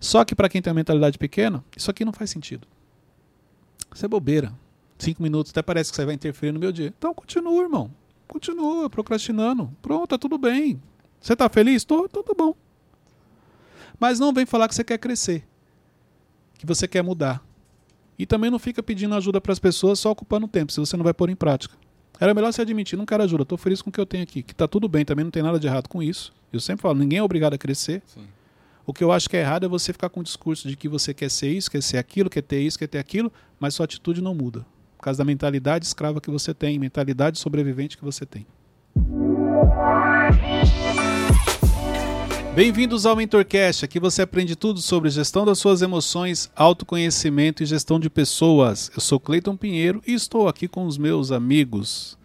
Só que para quem tem uma mentalidade pequena, isso aqui não faz sentido. Isso é bobeira. Cinco minutos até parece que você vai interferir no meu dia. Então continua, irmão. Continua procrastinando. Pronto, tá tudo bem. Você tá feliz? Tô, então tá bom. Mas não vem falar que você quer crescer. Que você quer mudar. E também não fica pedindo ajuda para as pessoas só ocupando tempo, se você não vai pôr em prática. Era melhor você admitir, não quero ajuda, estou feliz com o que eu tenho aqui, que está tudo bem, também não tem nada de errado com isso. Eu sempre falo, ninguém é obrigado a crescer. Sim. O que eu acho que é errado é você ficar com o discurso de que você quer ser isso, quer ser aquilo, quer ter isso, quer ter aquilo, mas sua atitude não muda. Por causa da mentalidade escrava que você tem, mentalidade sobrevivente que você tem. Bem-vindos ao MentorCast. Aqui você aprende tudo sobre gestão das suas emoções, autoconhecimento e gestão de pessoas. Eu sou Cleiton Pinheiro e estou aqui com os meus amigos.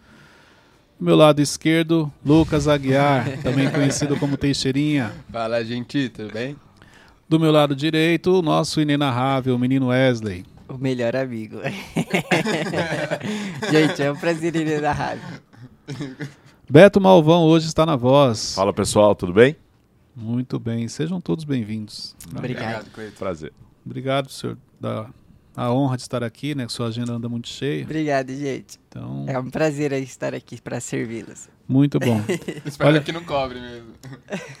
Do meu lado esquerdo, Lucas Aguiar, também conhecido como Teixeirinha. Fala, gente, tudo bem? Do meu lado direito, o nosso inenarrável menino Wesley. O melhor amigo. gente, é um prazer inenarrável. Beto Malvão hoje está na voz. Fala pessoal, tudo bem? Muito bem, sejam todos bem-vindos. Obrigado. Prazer. Obrigado, senhor, da a honra de estar aqui, né? Sua agenda anda muito cheia. Obrigado, gente. Então... É um prazer estar aqui para servi-los. Muito bom. Espero Olha... que não cobre mesmo.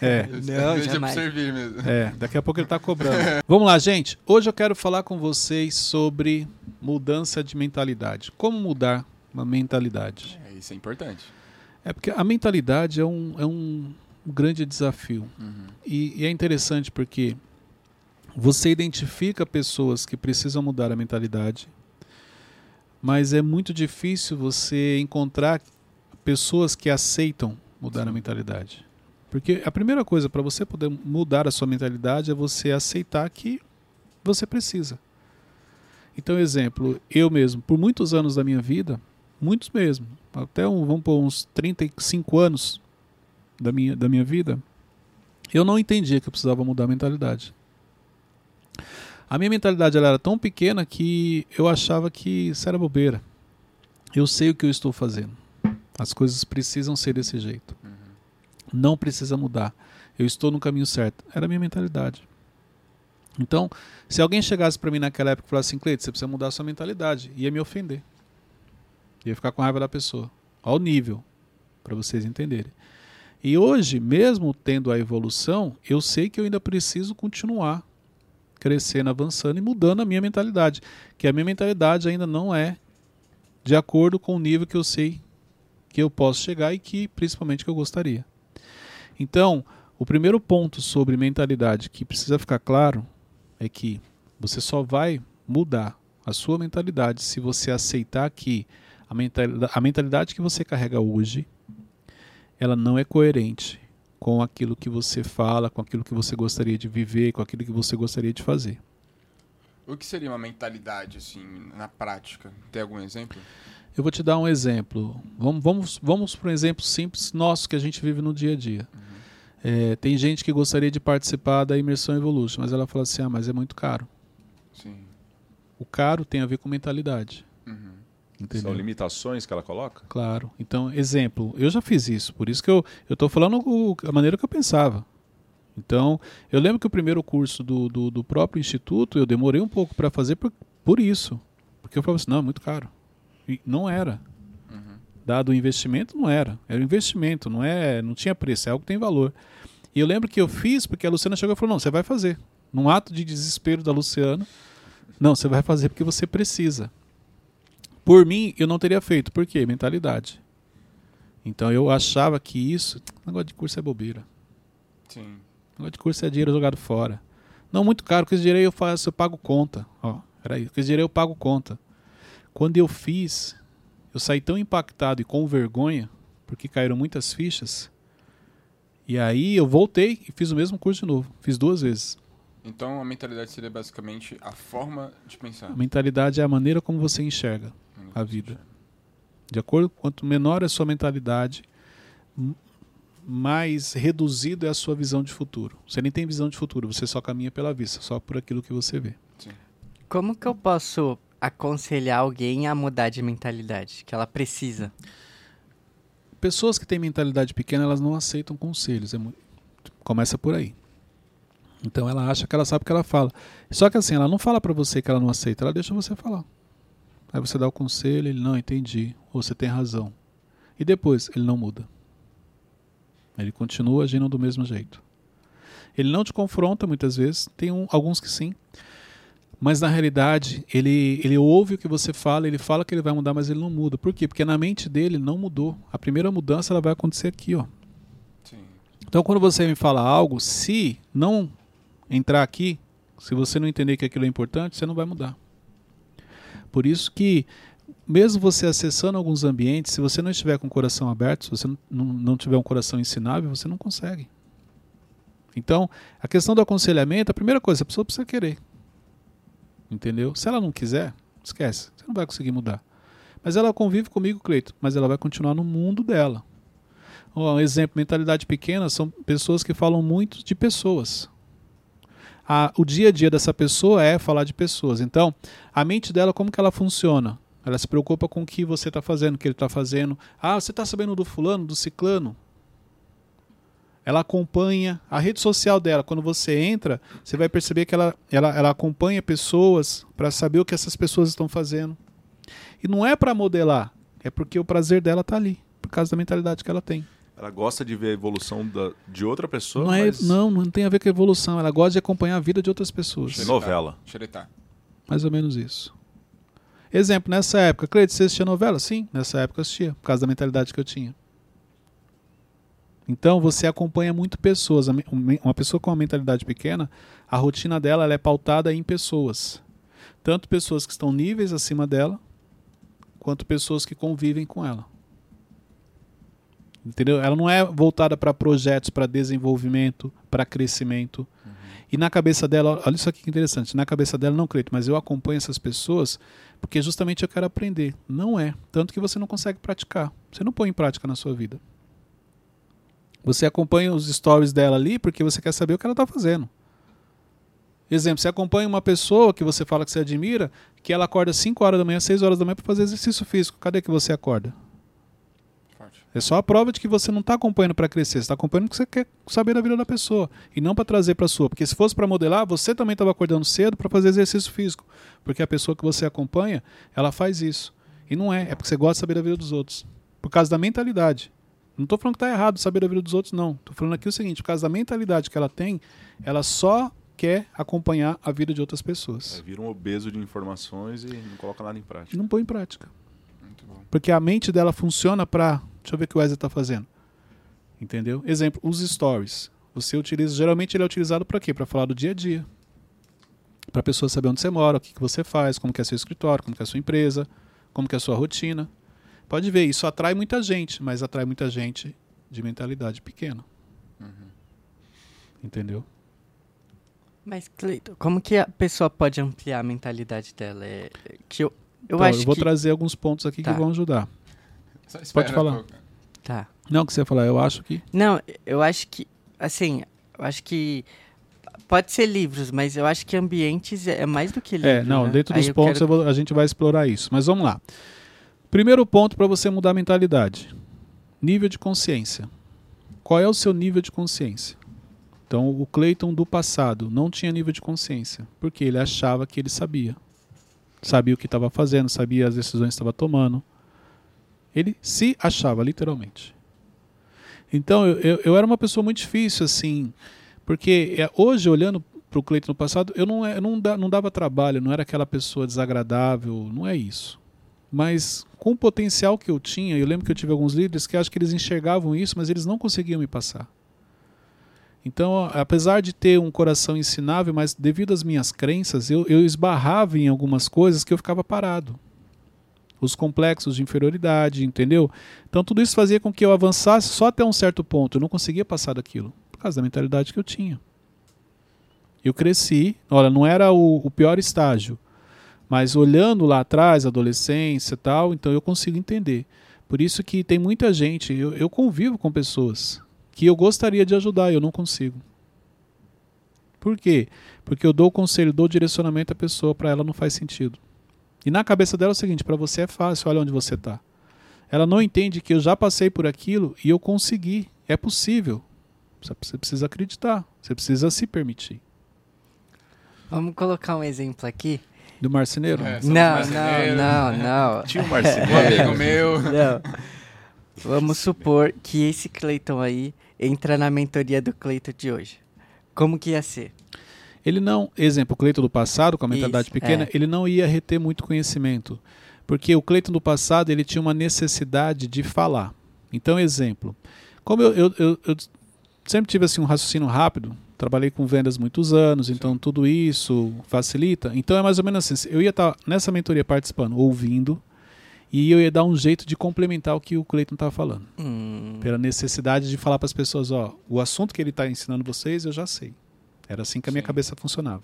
É. não, jamais. servir mesmo. É, daqui a pouco ele está cobrando. Vamos lá, gente. Hoje eu quero falar com vocês sobre mudança de mentalidade. Como mudar uma mentalidade. É, isso é importante. É porque a mentalidade é um, é um um grande desafio. Uhum. E, e é interessante porque você identifica pessoas que precisam mudar a mentalidade, mas é muito difícil você encontrar pessoas que aceitam mudar a mentalidade. Porque a primeira coisa para você poder mudar a sua mentalidade é você aceitar que você precisa. Então, exemplo, eu mesmo, por muitos anos da minha vida, muitos mesmo, até um, vamos por uns 35 anos, da minha, da minha vida, eu não entendia que eu precisava mudar a mentalidade. A minha mentalidade ela era tão pequena que eu achava que isso era bobeira. Eu sei o que eu estou fazendo. As coisas precisam ser desse jeito. Uhum. Não precisa mudar. Eu estou no caminho certo. Era a minha mentalidade. Então, se alguém chegasse para mim naquela época e falasse assim, Cleiton, você precisa mudar a sua mentalidade, ia me ofender. Ia ficar com raiva da pessoa. Ao nível, para vocês entenderem. E hoje, mesmo tendo a evolução, eu sei que eu ainda preciso continuar crescendo, avançando e mudando a minha mentalidade. Que a minha mentalidade ainda não é de acordo com o nível que eu sei que eu posso chegar e que principalmente que eu gostaria. Então, o primeiro ponto sobre mentalidade que precisa ficar claro é que você só vai mudar a sua mentalidade se você aceitar que a mentalidade, que você carrega hoje ela não é coerente com aquilo que você fala, com aquilo que você gostaria de viver, com aquilo que você gostaria de fazer. O que seria uma mentalidade, assim, na prática? Tem algum exemplo? Eu vou te dar um exemplo. Vamos, vamos, vamos para um exemplo simples nosso que a gente vive no dia a dia. Uhum. É, tem gente que gostaria de participar da imersão Evolution, mas ela fala assim: ah, mas é muito caro. Sim. O caro tem a ver com mentalidade. Entendeu? São limitações que ela coloca? Claro. Então, exemplo, eu já fiz isso, por isso que eu estou falando o, a maneira que eu pensava. Então, eu lembro que o primeiro curso do, do, do próprio instituto eu demorei um pouco para fazer por, por isso. Porque eu falava assim, não, é muito caro. E não era. Uhum. Dado o investimento, não era. Era um investimento, não é, não tinha preço, é algo que tem valor. E eu lembro que eu fiz porque a Luciana chegou e falou, não, você vai fazer. Num ato de desespero da Luciana, não, você vai fazer porque você precisa. Por mim, eu não teria feito. Por quê? Mentalidade. Então eu achava que isso. Negócio de curso é bobeira. Sim. Negócio de curso é dinheiro jogado fora. Não muito caro, porque esse dinheiro eu faço, eu pago conta. Ó, peraí, com esse dinheiro eu pago conta. Quando eu fiz, eu saí tão impactado e com vergonha, porque caíram muitas fichas. E aí eu voltei e fiz o mesmo curso de novo. Fiz duas vezes. Então a mentalidade seria basicamente a forma de pensar. A mentalidade é a maneira como você enxerga a vida. De acordo quanto menor é a sua mentalidade, mais reduzido é a sua visão de futuro. Você nem tem visão de futuro, você só caminha pela vista, só por aquilo que você vê. Sim. Como que eu posso aconselhar alguém a mudar de mentalidade que ela precisa? Pessoas que têm mentalidade pequena, elas não aceitam conselhos. É muito... Começa por aí. Então ela acha que ela sabe o que ela fala. Só que assim, ela não fala para você que ela não aceita, ela deixa você falar. Aí você dá o conselho, ele não entendi, ou você tem razão. E depois ele não muda. Ele continua agindo do mesmo jeito. Ele não te confronta muitas vezes, tem um, alguns que sim. Mas na realidade, ele, ele ouve o que você fala, ele fala que ele vai mudar, mas ele não muda. Por quê? Porque na mente dele não mudou. A primeira mudança ela vai acontecer aqui, ó. Sim. Então quando você me fala algo, se não entrar aqui, se você não entender que aquilo é importante, você não vai mudar. Por isso que mesmo você acessando alguns ambientes, se você não estiver com o coração aberto, se você não, não, tiver um coração ensinável, você não consegue. Então, a questão do aconselhamento, a primeira coisa, a pessoa precisa querer. Entendeu? Se ela não quiser, esquece. Você não vai conseguir mudar. Mas ela convive comigo, Cleito, mas ela vai continuar no mundo dela. Um exemplo, mentalidade pequena são pessoas que falam muito de pessoas. A, o dia a dia dessa pessoa é falar de pessoas. Então, a mente dela, como que ela funciona? Ela se preocupa com o que você está fazendo, o que ele está fazendo. Ah, você está sabendo do fulano, do ciclano? Ela acompanha a rede social dela. Quando você entra, você vai perceber que ela, ela, ela acompanha pessoas para saber o que essas pessoas estão fazendo. E não é para modelar, é porque o prazer dela está ali, por causa da mentalidade que ela tem. Ela gosta de ver a evolução da, de outra pessoa, Não, é, mas não, não tem a ver com a evolução. Ela gosta de acompanhar a vida de outras pessoas. É novela. Xeretá. Mais ou menos isso. Exemplo, nessa época, Cleide, você assistia novela? Sim, nessa época eu assistia, por causa da mentalidade que eu tinha. Então você acompanha muito pessoas. Uma pessoa com uma mentalidade pequena, a rotina dela ela é pautada em pessoas. Tanto pessoas que estão níveis acima dela, quanto pessoas que convivem com ela. Entendeu? Ela não é voltada para projetos, para desenvolvimento, para crescimento. E na cabeça dela, olha isso aqui que interessante, na cabeça dela, não creio, mas eu acompanho essas pessoas porque justamente eu quero aprender. Não é. Tanto que você não consegue praticar. Você não põe em prática na sua vida. Você acompanha os stories dela ali porque você quer saber o que ela está fazendo. Exemplo, você acompanha uma pessoa que você fala que você admira, que ela acorda 5 horas da manhã, 6 horas da manhã para fazer exercício físico. Cadê que você acorda? É só a prova de que você não está acompanhando para crescer, você está acompanhando porque você quer saber da vida da pessoa e não para trazer para sua. Porque se fosse para modelar, você também estava acordando cedo para fazer exercício físico, porque a pessoa que você acompanha, ela faz isso. E não é, é porque você gosta de saber da vida dos outros, por causa da mentalidade. Não estou falando que está errado saber da vida dos outros, não. Estou falando aqui o seguinte, por causa da mentalidade que ela tem, ela só quer acompanhar a vida de outras pessoas. Aí vira um obeso de informações e não coloca nada em prática. não põe em prática. Muito bom. Porque a mente dela funciona para. Deixa eu ver o que o Wesley está fazendo. Entendeu? Exemplo, os stories. Você utiliza. Geralmente ele é utilizado para quê? Para falar do dia a dia. Para a pessoa saber onde você mora, o que, que você faz, como que é seu escritório, como que é a sua empresa, como que é a sua rotina. Pode ver, isso atrai muita gente, mas atrai muita gente de mentalidade pequena. Entendeu? Mas, Cleiton, como que a pessoa pode ampliar a mentalidade dela? É, que eu, eu então, acho eu vou que... trazer alguns pontos aqui Tá. que vão ajudar. Só espera falar. um. Tá. Não, o que você ia falar, eu acho que. Não, eu acho que, assim, eu acho que pode ser livros, mas eu acho que ambientes é é mais do que livros. É, não, né? dentro Aí dos eu pontos quero- eu vou- a gente vai explorar isso. Mas vamos lá. Primeiro ponto para você mudar a mentalidade: nível de consciência. Qual é o seu nível de consciência? Então, o Clayton do passado não tinha nível de consciência, porque ele achava que ele sabia. Sabia o que estava fazendo, sabia as decisões que estava tomando. Ele se achava, literalmente. Então, eu, eu, eu era uma pessoa muito difícil, assim, porque é, hoje, olhando para o Cleiton no passado, eu não, é- não, não dava trabalho, não era aquela pessoa desagradável, não é isso. Mas com o potencial que eu tinha, eu lembro que eu tive alguns líderes que acho que eles enxergavam isso, mas eles não conseguiam me passar. Então, apesar de ter um coração ensinável, mas devido às minhas crenças, eu, eu esbarrava em algumas coisas que eu ficava parado. Os complexos de inferioridade, entendeu? Então, tudo isso fazia com que eu avançasse só até um certo ponto. Eu não conseguia passar daquilo, por causa da mentalidade que eu tinha. Eu cresci, olha, não era o, o pior estágio, mas olhando lá atrás, adolescência tal, então eu consigo entender. Por isso que tem muita gente, eu, eu convivo com pessoas que eu gostaria de ajudar e eu não consigo. Por quê? Porque eu dou o conselho, dou o direcionamento à pessoa, para ela não faz sentido. E na cabeça dela é o seguinte: para você é fácil, olha onde você está. Ela não entende que eu já passei por aquilo e eu consegui. É possível. Você precisa acreditar, você precisa se permitir. Vamos colocar um exemplo aqui. Do marceneiro? É, Não, não, não, não. Um Um marceneiro. amigo meu. Não. Vamos supor que esse Cleiton aí entra na mentoria do Cleiton de hoje. Como que ia ser? Ele não, exemplo, o Cleiton do passado, com a mentalidade Isso, pequena, é. ele não ia reter muito conhecimento. Porque o Cleiton do passado, ele tinha uma necessidade de falar. Então, exemplo, como eu, eu, eu- eu sempre tive assim, um raciocínio rápido, trabalhei com vendas muitos anos, então tudo isso facilita. Então é mais ou menos assim, eu ia estar nessa mentoria participando, ouvindo, e eu ia dar um jeito de complementar o que o Cleiton estava falando. Hum, Pela necessidade de falar para as pessoas, ó, o assunto que ele está ensinando vocês, eu já sei. Era assim que a minha Sim. cabeça funcionava.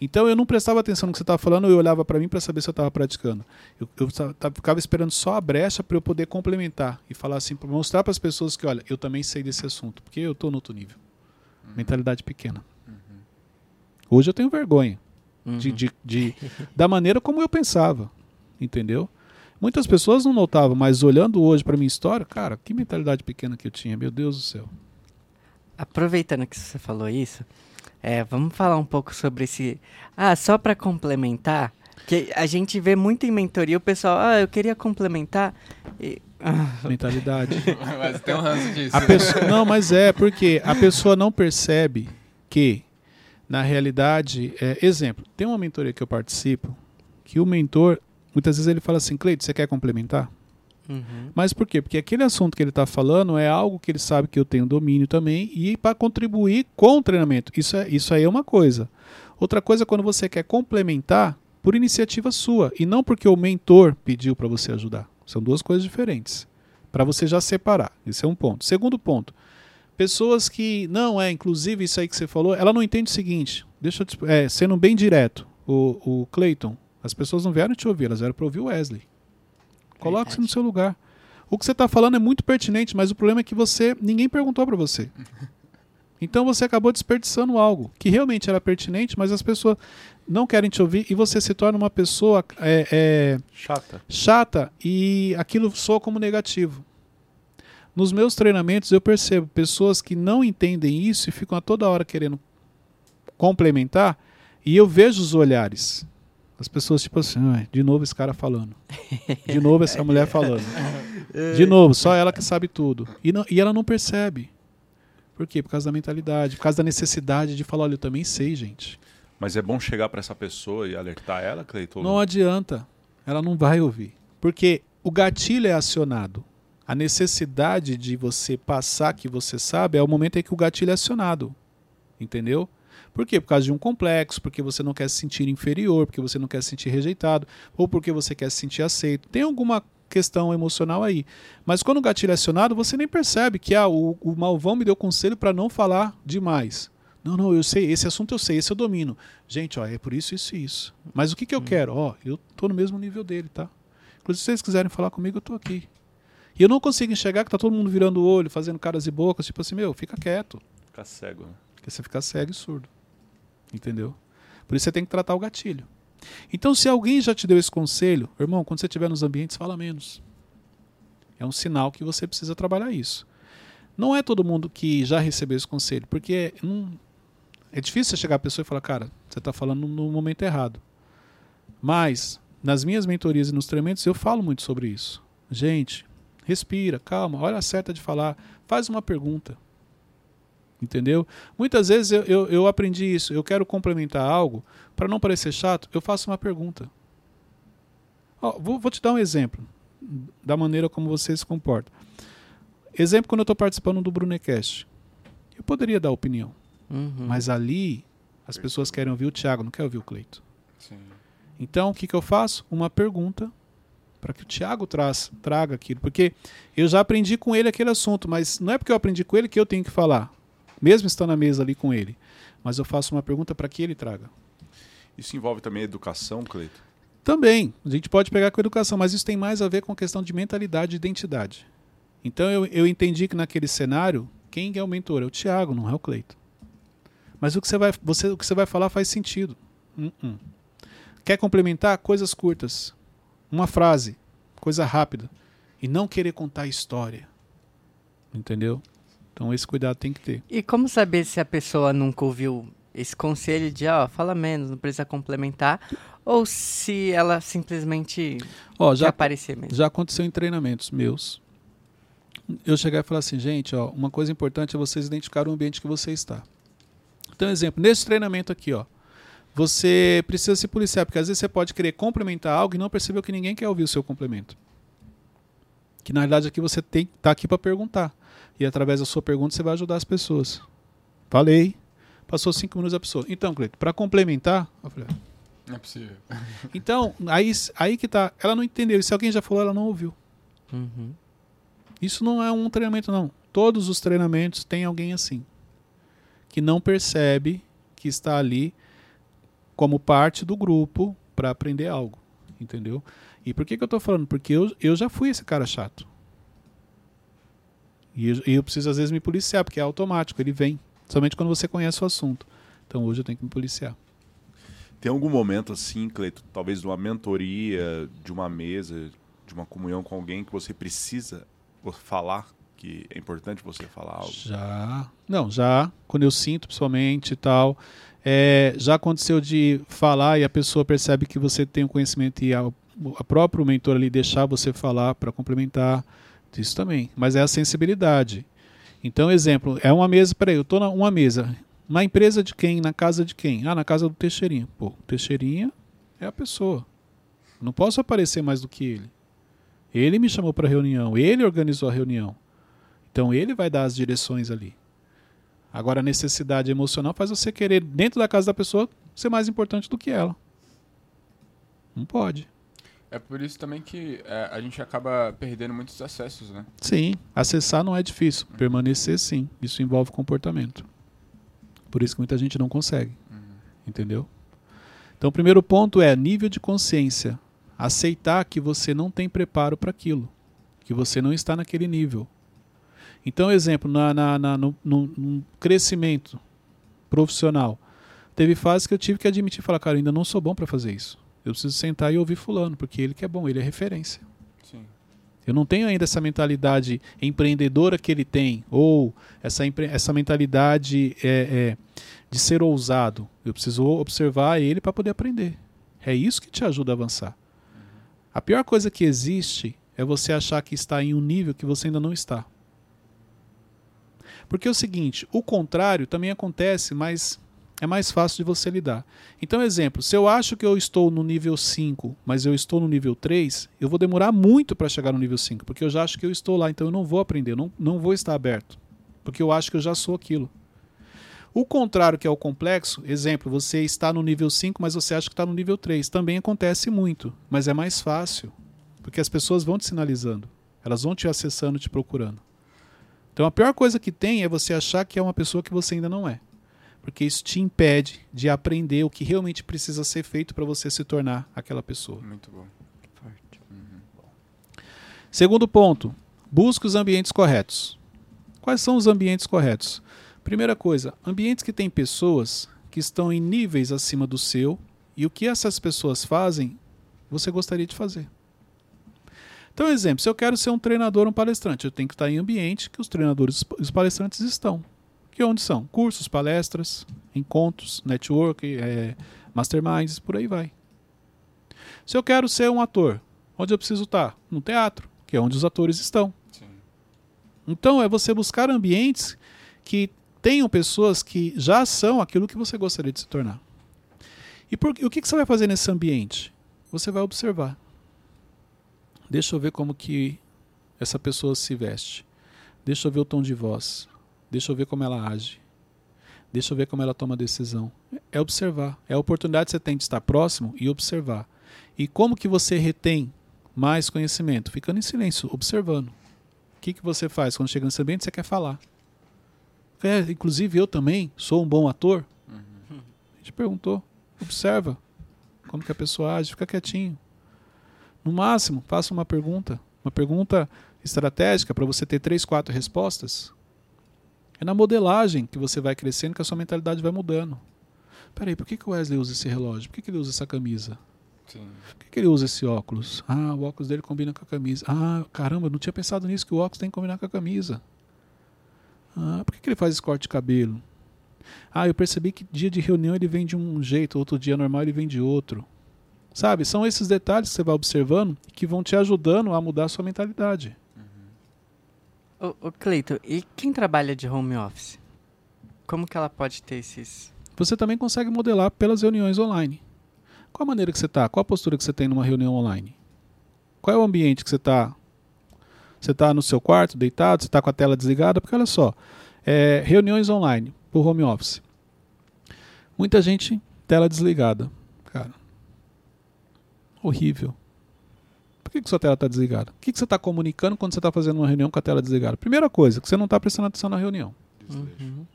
Então eu não prestava atenção no que você estava falando, eu olhava para mim para saber se eu estava praticando. Eu, eu ficava esperando só a brecha para eu poder complementar e falar assim, para mostrar para as pessoas que, olha, eu também sei desse assunto, porque eu estou no outro nível. Mentalidade pequena. Hoje eu tenho vergonha uhum. de, de- de- da maneira como eu pensava, entendeu? Muitas pessoas não notavam, mas olhando hoje para minha história, cara, que mentalidade pequena que eu tinha, meu Deus do céu. Aproveitando que você falou isso, é, vamos falar um pouco sobre esse. Ah, só para complementar, que a gente vê muito em mentoria o pessoal, ah, eu queria complementar. E, ah, Mentalidade. Mas tem um ranço disso. A pessoa, não, mas é porque a pessoa não percebe que, na realidade, é, exemplo, tem uma mentoria que eu participo que o mentor, muitas vezes ele fala assim, Cleide, você quer complementar? uhum. Mas por quê? Porque aquele assunto que ele está falando é algo que ele sabe que eu tenho domínio também e para contribuir com o treinamento. Isso, é, isso aí é uma coisa. Outra coisa é quando você quer complementar por iniciativa sua e não porque o mentor pediu para você ajudar. São duas coisas diferentes. Para você já separar. Esse é um ponto. Segundo ponto. Pessoas que. Não, é, inclusive isso aí que você falou, ela não entende o seguinte. Deixa eu te, é, sendo bem direto, o, o Clayton, as pessoas não vieram te ouvir, elas vieram para ouvir o Wesley. Coloque-se no seu lugar. O que você está falando é muito pertinente, mas o problema é que você ninguém perguntou para você. Então você acabou desperdiçando algo que realmente era pertinente, mas as pessoas não querem te ouvir e você se torna uma pessoa é, é, Chata. chata e aquilo soa como negativo. Nos meus treinamentos eu percebo pessoas que não entendem isso e ficam a toda hora querendo complementar e eu vejo os olhares. As pessoas tipo assim, "Ai, de novo esse cara falando. De novo essa mulher falando. De novo, só ela que sabe tudo. E, não- e ela não percebe. Por quê? Por causa da mentalidade, por causa da necessidade de falar, olha, eu também sei, gente. Mas é bom chegar pra essa pessoa e alertar ela, Cleiton? Não adianta. Ela não vai ouvir. Porque o gatilho é acionado. A necessidade de você passar que você sabe é o momento em que o gatilho é acionado. Entendeu? Por quê? Por causa de um complexo, porque você não quer se sentir inferior, porque você não quer se sentir rejeitado, ou porque você quer se sentir aceito. Tem alguma questão emocional aí. Mas quando o gatilho é acionado, você nem percebe que ah, o, o malvão me deu conselho para não falar demais. Não, não, eu sei, esse assunto eu sei, esse eu domino. Gente, ó, é por isso, isso e isso. Mas o que, que eu quero? Ó, eu tô no mesmo nível dele, tá? Inclusive, se vocês quiserem falar comigo, eu tô aqui. E eu não consigo enxergar que tá todo mundo virando o olho, fazendo caras e bocas, tipo assim, meu, fica quieto. Ficar cego. né? Porque você fica cego e surdo. Entendeu? Por isso você tem que tratar o gatilho. Então, se alguém já te deu esse conselho, irmão, quando você estiver nos ambientes, fala menos. É um sinal que você precisa trabalhar isso. Não é todo mundo que já recebeu esse conselho, porque é difícil você chegar a pessoa e falar, cara, você está falando no momento errado. Mas, nas minhas mentorias e nos treinamentos, eu falo muito sobre isso. Gente, respira, calma, olha a certa de falar, faz uma pergunta. Entendeu? Muitas vezes eu, eu, eu aprendi isso. Eu quero complementar algo, para não parecer chato, eu faço uma pergunta. Ó, vou, vou te dar um exemplo da maneira como você se comporta. Exemplo quando eu estou participando do Brunecast. Eu poderia dar opinião, Uhum. mas ali as pessoas querem ouvir o Thiago, não querem ouvir o Cleito. Sim. Então, o que, que eu faço? Uma pergunta para que o Thiago traz, traga aquilo. Porque eu já aprendi com ele aquele assunto, mas não é porque eu aprendi com ele que eu tenho que falar, mesmo estando na mesa ali com ele. Mas eu faço uma pergunta para que ele traga. Isso envolve também educação, Cleiton? Também, a gente pode pegar com educação, mas isso tem mais a ver com a questão de mentalidade e identidade. Então eu, eu entendi que naquele cenário, quem é o mentor? É o Thiago, não é o Cleito. Mas o que você vai, você, o que você vai falar faz sentido. Hum, hum. Quer complementar? Coisas curtas. Uma frase, coisa rápida. E não querer contar a história. Entendeu? Então esse cuidado tem que ter. E como saber se a pessoa nunca ouviu esse conselho de, ó, fala menos, não precisa complementar, ou se ela simplesmente Ó, já, aparecer mesmo. já aconteceu em treinamentos meus. Eu chegar e falar assim, gente, ó, uma coisa importante é vocês identificar o ambiente que você está. Então, exemplo, nesse treinamento aqui, ó, você precisa se policiar, porque às vezes você pode querer complementar algo e não percebeu que ninguém quer ouvir o seu complemento. Que na realidade aqui você tem tá aqui para perguntar. E através da sua pergunta você vai ajudar as pessoas. Falei. Passou cinco minutos a pessoa. Então, Cleito, para complementar, eu falei, "Ah, Não é possível. então, aí, aí que tá. Ela não entendeu. E se alguém já falou, ela não ouviu. Uhum. Isso não é um treinamento, não. Todos os treinamentos têm alguém assim. Que não percebe que está ali como parte do grupo para aprender algo. Entendeu? E por que, que eu tô falando? Porque eu, eu já fui esse cara chato. E eu, eu preciso, às vezes, me policiar, porque é automático, ele vem. Somente quando você conhece o assunto. Então hoje eu tenho que me policiar. Tem algum momento assim, Cleito, talvez de uma mentoria, de uma mesa, de uma comunhão com alguém que você precisa falar, que é importante você falar algo? Já. Não, já. Quando eu sinto, pessoalmente e tal. É, já aconteceu de falar e a pessoa percebe que você tem o conhecimento e a, a próprio mentor ali deixar você falar para complementar. Isso também. Mas é a sensibilidade. Então, exemplo, é uma mesa. Peraí, eu estou numa mesa. Na empresa de quem? Na casa de quem? Ah, na casa do Teixeirinha. Pô, o Teixeirinha é a pessoa. Não posso aparecer mais do que ele. Ele me chamou para reunião, ele organizou a reunião. Então ele vai dar as direções ali. Agora a necessidade emocional faz você querer, dentro da casa da pessoa, ser mais importante do que ela. Não pode. É por isso também que é, a gente acaba perdendo muitos acessos, né? Sim, acessar não é difícil. Permanecer, sim. Isso envolve comportamento. Por isso que muita gente não consegue. Entendeu? Então, o primeiro ponto é nível de consciência. Aceitar que você não tem preparo para aquilo. Que você não está naquele nível. Então, exemplo, na, na, na- no, no- no crescimento profissional, teve fases que eu tive que admitir e falar, cara, eu ainda não sou bom para fazer isso. Eu preciso sentar e ouvir fulano, porque ele que é bom, ele é referência. Sim. Eu não tenho ainda essa mentalidade empreendedora que ele tem, ou essa, essa mentalidade é, é, de ser ousado. Eu preciso observar ele para poder aprender. É isso que te ajuda a avançar. A pior coisa que existe é você achar que está em um nível que você ainda não está. Porque é o seguinte, o contrário também acontece, mas é mais fácil de você lidar. Então, exemplo, se eu acho que eu estou no nível 5, mas eu estou no nível 3, eu vou demorar muito para chegar no nível 5, porque eu já acho que eu estou lá, então eu não vou aprender, não, não vou estar aberto, porque eu acho que eu já sou aquilo. O contrário, que é o complexo, exemplo, você está no nível 5, mas você acha que está no nível 3, também acontece muito, mas é mais fácil, porque as pessoas vão te sinalizando, elas vão te acessando, te procurando. Então a pior coisa que tem é você achar que é uma pessoa que você ainda não é porque isso te impede de aprender o que realmente precisa ser feito para você se tornar aquela pessoa. Muito bom. Forte. Segundo ponto, busque os ambientes corretos. Quais são os ambientes corretos? Primeira coisa, ambientes que têm pessoas que estão em níveis acima do seu e o que essas pessoas fazem, você gostaria de fazer. Então, exemplo, se eu quero ser um treinador, um palestrante, eu tenho que estar em ambiente que os treinadores e os palestrantes estão. Que onde são? Cursos, palestras, encontros, network, é, masterminds, por aí vai. Se eu quero ser um ator, onde eu preciso estar? No teatro, que é onde os atores estão. Sim. Então é você buscar ambientes que tenham pessoas que já são aquilo que você gostaria de se tornar. E por, o que, que você vai fazer nesse ambiente? Você vai observar. Deixa eu ver como que essa pessoa se veste. Deixa eu ver o tom de voz. Deixa eu ver como ela age. Deixa eu ver como ela toma decisão. É observar. É a oportunidade que você tem de estar próximo e observar. E como que você retém mais conhecimento? Ficando em silêncio, observando. O que, que você faz quando chega nesse ambiente? Você quer falar. É, inclusive eu também sou um bom ator. A gente perguntou. Observa como que a pessoa age, fica quietinho. No máximo, faça uma pergunta. Uma pergunta estratégica para você ter três, quatro respostas. É na modelagem que você vai crescendo que a sua mentalidade vai mudando. Peraí, por que, que o Wesley usa esse relógio? Por que, que ele usa essa camisa? Sim. Por que, que ele usa esse óculos? Ah, o óculos dele combina com a camisa. Ah, caramba, eu não tinha pensado nisso, que o óculos tem que combinar com a camisa. Ah, por que, que ele faz esse corte de cabelo? Ah, eu percebi que dia de reunião ele vem de um jeito, outro dia normal ele vem de outro. Sabe? São esses detalhes que você vai observando que vão te ajudando a mudar a sua mentalidade. Ô, ô Cleito, e quem trabalha de home office? Como que ela pode ter esses... Você também consegue modelar pelas reuniões online. Qual a maneira que você está? Qual a postura que você tem numa reunião online? Qual é o ambiente que você está? Você está no seu quarto, deitado? Você está com a tela desligada? Porque olha só, é, reuniões online, por home office. Muita gente, tela desligada. Cara, horrível. Por que, que sua tela está desligada? O que, que você está comunicando quando você está fazendo uma reunião com a tela desligada? Primeira coisa, que você não está prestando atenção na reunião. Uhum.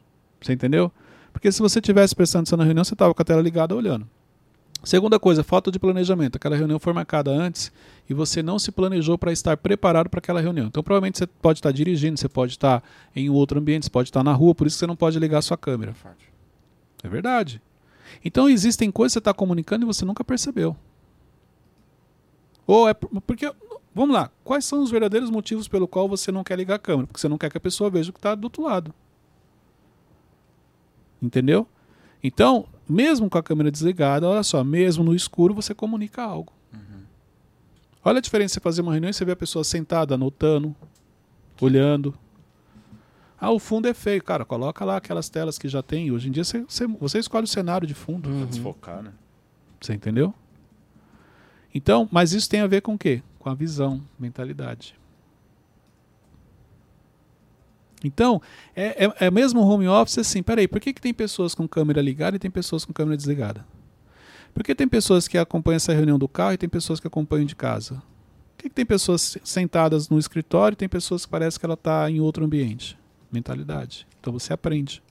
Você entendeu? Porque se você tivesse prestando atenção na reunião, você estava com a tela ligada olhando. Segunda coisa, falta de planejamento. Aquela reunião foi marcada antes e você não se planejou para estar preparado para aquela reunião. Então, provavelmente você pode estar dirigindo, você pode estar em outro ambiente, você pode estar na rua, por isso que você não pode ligar a sua câmera. É verdade. Então, existem coisas que você está comunicando e você nunca percebeu. Ou é porque vamos lá, quais são os verdadeiros motivos pelo qual você não quer ligar a câmera? Porque você não quer que a pessoa veja o que está do outro lado. Entendeu? Então, mesmo com a câmera desligada, olha só, mesmo no escuro você comunica algo. Uhum. Olha a diferença de você fazer uma reunião e você vê a pessoa sentada, anotando, olhando. Ah, o fundo é feio. Cara, coloca lá aquelas telas que já tem. Hoje em dia você, você, você escolhe o cenário de fundo. Uhum. Pra desfocar, né? Você entendeu? Então, mas isso tem a ver com o quê? Com a visão, mentalidade. Então, é, é, é mesmo home office assim, peraí, por que, que tem pessoas com câmera ligada e tem pessoas com câmera desligada? Por que tem pessoas que acompanham essa reunião do carro e tem pessoas que acompanham de casa? Por que, que tem pessoas sentadas no escritório e tem pessoas que parece que ela está em outro ambiente? Mentalidade. Então você aprende.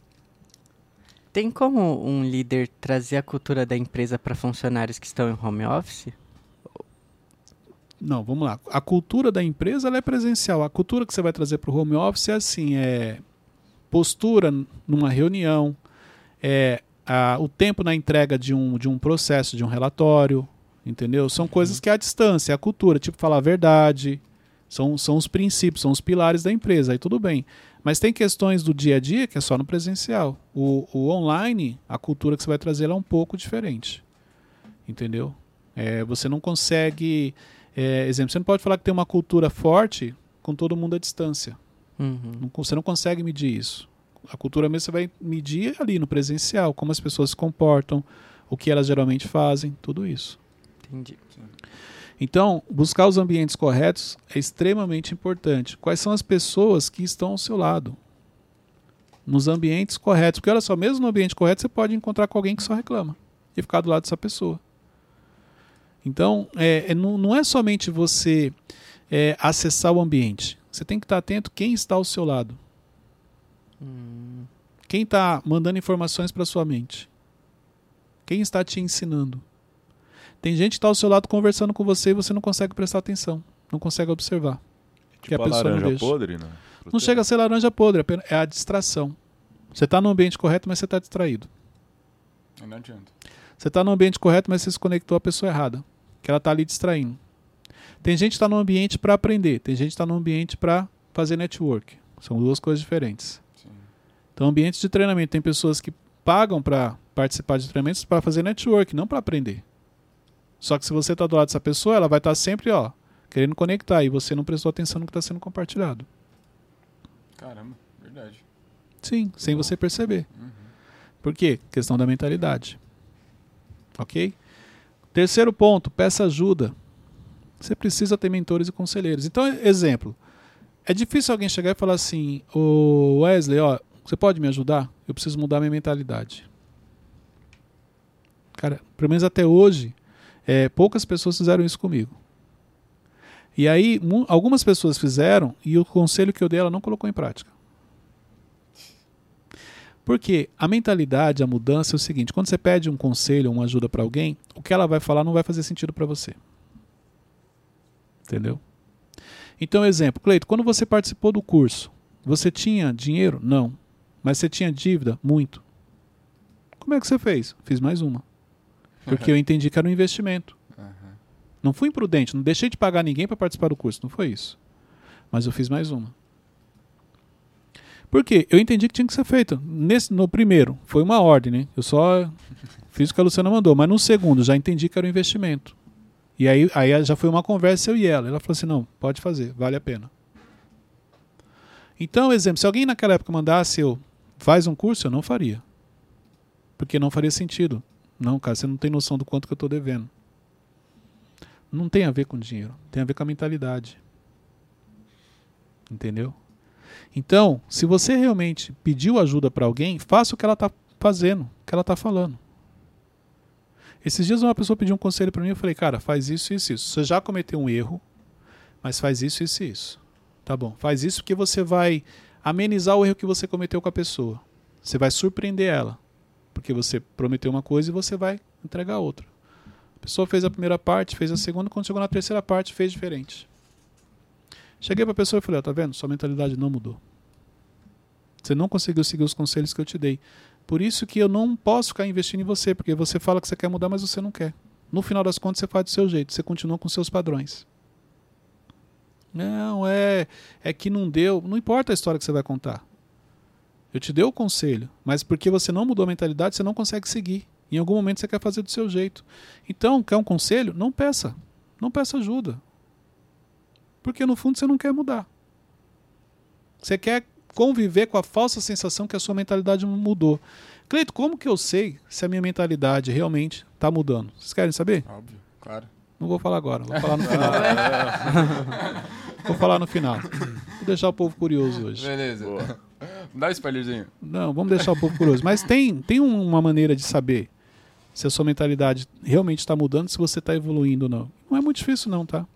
Tem como um líder trazer a cultura da empresa para funcionários que estão em home office? Não, vamos lá. A cultura da empresa é presencial. A cultura que você vai trazer para o home office é assim, é postura numa reunião, é a, o tempo na entrega de um, de um processo, de um relatório, entendeu? São coisas que é a distância, é a cultura, tipo falar a verdade, são, são os princípios, são os pilares da empresa, aí tudo bem. Mas tem questões do dia a dia que é só no presencial. O, o online, a cultura que você vai trazer é um pouco diferente, entendeu? É, você não consegue é, exemplo, você não pode falar que tem uma cultura forte com todo mundo à distância. Uhum. Não, você não consegue medir isso. A cultura mesmo você vai medir ali no presencial, como as pessoas se comportam, o que elas geralmente fazem, tudo isso. Entendi. Então, buscar os ambientes corretos é extremamente importante. Quais são as pessoas que estão ao seu lado? Nos ambientes corretos. Porque olha só, mesmo no ambiente correto, você pode encontrar com alguém que só reclama e ficar do lado dessa pessoa. Então, é, é, não, não, é somente você é, acessar o ambiente. Você tem que estar atento quem está ao seu lado. Hum. Quem está mandando informações para sua mente. Quem está te ensinando. Tem gente que está ao seu lado conversando com você e você não consegue prestar atenção. Não consegue observar. Tipo que a, a pessoa laranja não podre, né? Não chega a ser laranja podre, é a distração. Você está no ambiente correto, mas você está distraído. Não adianta. Você está no ambiente correto, mas você se conectou à pessoa errada. Que ela está ali distraindo. Tem gente que está no ambiente para aprender, tem gente que está no ambiente para fazer network. São duas coisas diferentes. Sim. Então, ambientes de treinamento, tem pessoas que pagam para participar de treinamentos para fazer network, não para aprender. Só que se você está do lado dessa pessoa, ela vai estar tá sempre ó, querendo conectar e você não prestou atenção no que está sendo compartilhado. Caramba, verdade. Sim, sem você perceber. Uhum. Por quê? Questão da mentalidade. Ok? Terceiro ponto, peça ajuda. Você precisa ter mentores e conselheiros. Então, exemplo, é difícil alguém chegar e falar assim, o Wesley, ó, você pode me ajudar? Eu preciso mudar minha mentalidade. Cara, pelo menos até hoje, é, poucas pessoas fizeram isso comigo. E aí, algumas pessoas fizeram e o conselho que eu dei ela não colocou em prática. Porque a mentalidade, a mudança é o seguinte: quando você pede um conselho, uma ajuda para alguém, o que ela vai falar não vai fazer sentido para você. Entendeu? Então, exemplo, Cleito, quando você participou do curso, você tinha dinheiro? Não. Mas você tinha dívida? Muito. Como é que você fez? Fiz mais uma. Porque eu entendi que era um investimento. Não fui imprudente, não deixei de pagar ninguém para participar do curso, não foi isso. Mas eu fiz mais uma. Por quê? Eu entendi que tinha que ser feito. Nesse, no primeiro, foi uma ordem, né? Eu só fiz o que a Luciana mandou. Mas no segundo, já entendi que era um investimento. E aí, aí já foi uma conversa eu e ela. Ela falou assim: não, pode fazer, vale a pena. Então, exemplo, se alguém naquela época mandasse eu faz um curso, eu não faria. Porque não faria sentido. Não, cara, você não tem noção do quanto que eu estou devendo. Não tem a ver com dinheiro, tem a ver com a mentalidade. Entendeu? Então, se você realmente pediu ajuda para alguém, faça o que ela está fazendo, o que ela está falando. Esses dias uma pessoa pediu um conselho para mim, eu falei, cara, faz isso, isso, isso. Você já cometeu um erro, mas faz isso, isso, isso. Tá bom, faz isso porque você vai amenizar o erro que você cometeu com a pessoa. Você vai surpreender ela, porque você prometeu uma coisa e você vai entregar outra. A pessoa fez a primeira parte, fez a segunda, quando chegou na terceira parte, fez diferente. Cheguei para a pessoa e falei: ó, tá vendo? Sua mentalidade não mudou. Você não conseguiu seguir os conselhos que eu te dei. Por isso que eu não posso ficar investindo em você, porque você fala que você quer mudar, mas você não quer. No final das contas, você faz do seu jeito, você continua com seus padrões. Não, é, é que não deu. Não importa a história que você vai contar. Eu te dei o conselho, mas porque você não mudou a mentalidade, você não consegue seguir. Em algum momento você quer fazer do seu jeito. Então, quer um conselho? Não peça. Não peça ajuda. Porque no fundo você não quer mudar. Você quer conviver com a falsa sensação que a sua mentalidade mudou. Cleito, como que eu sei se a minha mentalidade realmente está mudando? Vocês querem saber? Óbvio, claro. Não vou falar agora, vou falar no final. vou falar no final. Vou deixar o povo curioso hoje. Beleza. Dá um spoilerzinho. Não, vamos deixar o povo curioso. Mas tem, tem uma maneira de saber se a sua mentalidade realmente está mudando, se você está evoluindo ou não. Não é muito difícil, não, tá?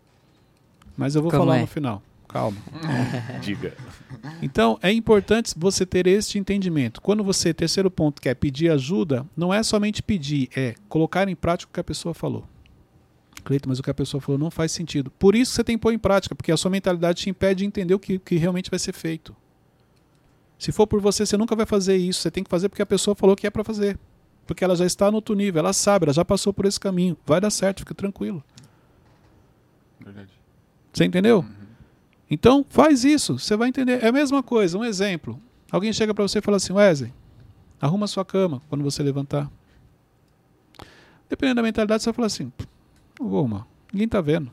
Mas eu vou Como falar é? no final. Calma. Diga. Então, é importante você ter este entendimento. Quando você, terceiro ponto, quer pedir ajuda, não é somente pedir, é colocar em prática o que a pessoa falou. Cleito, mas o que a pessoa falou não faz sentido. Por isso você tem que pôr em prática, porque a sua mentalidade te impede de entender o que, que realmente vai ser feito. Se for por você, você nunca vai fazer isso. Você tem que fazer porque a pessoa falou que é para fazer. Porque ela já está no outro nível, ela sabe, ela já passou por esse caminho. Vai dar certo, fica tranquilo. Verdade. Você entendeu? Então, faz isso, você vai entender. É a mesma coisa, um exemplo. Alguém chega para você e fala assim: Wesley, arruma sua cama quando você levantar. Dependendo da mentalidade, você vai falar assim: "Pff, não vou arrumar, ninguém tá vendo.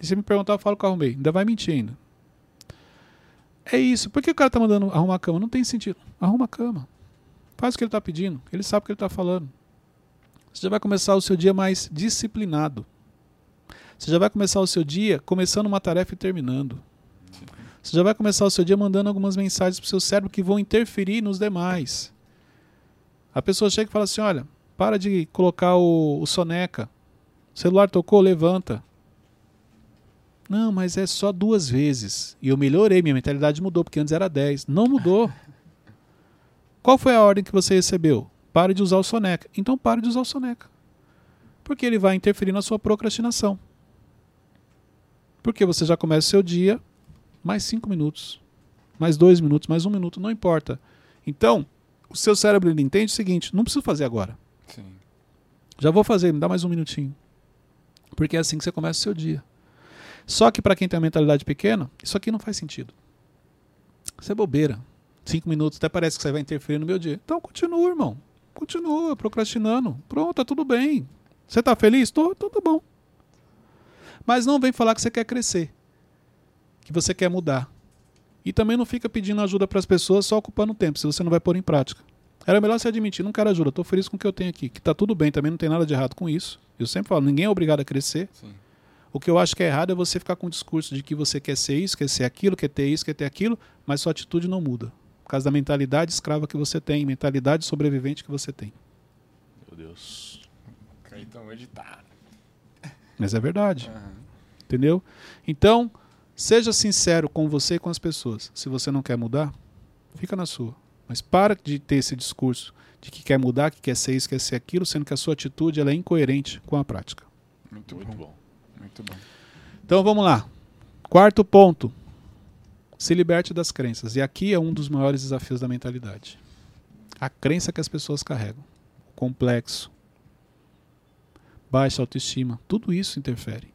E se me perguntar, eu falo que eu arrumei. Ainda vai mentir ainda. É isso. Por que o cara tá mandando arrumar a cama? Não tem sentido. Arruma a cama. Faz o que ele tá pedindo. Ele sabe o que ele tá falando. Você já vai começar o seu dia mais disciplinado. Você já vai começar o seu dia começando uma tarefa e terminando. Você já vai começar o seu dia mandando algumas mensagens para o seu cérebro que vão interferir nos demais. A pessoa chega e fala assim: olha, para de colocar o, o soneca. O celular tocou, levanta. Não, mas é só duas vezes. E eu melhorei, minha mentalidade mudou, porque antes era 10. Não mudou. Qual foi a ordem que você recebeu? Pare de usar o soneca. Então pare de usar o soneca. Porque ele vai interferir na sua procrastinação. Porque você já começa o seu dia mais cinco minutos, mais dois minutos, mais um minuto, não importa. Então, o seu cérebro ele entende o seguinte: não preciso fazer agora. Sim. Já vou fazer, me dá mais um minutinho. Porque é assim que você começa o seu dia. Só que para quem tem uma mentalidade pequena, isso aqui não faz sentido. Isso é bobeira. Cinco minutos até parece que você vai interferir no meu dia. Então continua, irmão. Continua procrastinando. Pronto, tá tudo bem. Você tá feliz? Tô, então tá bom. Mas não vem falar que você quer crescer. Que você quer mudar. E também não fica pedindo ajuda para as pessoas só ocupando tempo, se você não vai pôr em prática. Era melhor você admitir, não quero ajuda, estou feliz com o que eu tenho aqui, que tá tudo bem, também não tem nada de errado com isso. Eu sempre falo, ninguém é obrigado a crescer. Sim. O que eu acho que é errado é você ficar com o discurso de que você quer ser isso, quer ser aquilo, quer ter isso, quer ter aquilo, mas sua atitude não muda. Por causa da mentalidade escrava que você tem, mentalidade sobrevivente que você tem. Meu Deus. Então hoje tá. Mas é verdade. Aham. Entendeu? Então, seja sincero com você e com as pessoas. Se você não quer mudar, fica na sua. Mas para de ter esse discurso de que quer mudar, que quer ser isso, quer ser aquilo, sendo que a sua atitude ela é incoerente com a prática. Muito, Muito bom. bom. Muito bom. Então vamos lá. Quarto ponto. Se liberte das crenças. E aqui é um dos maiores desafios da mentalidade. A crença que as pessoas carregam. O complexo. Baixa autoestima. Tudo isso interfere.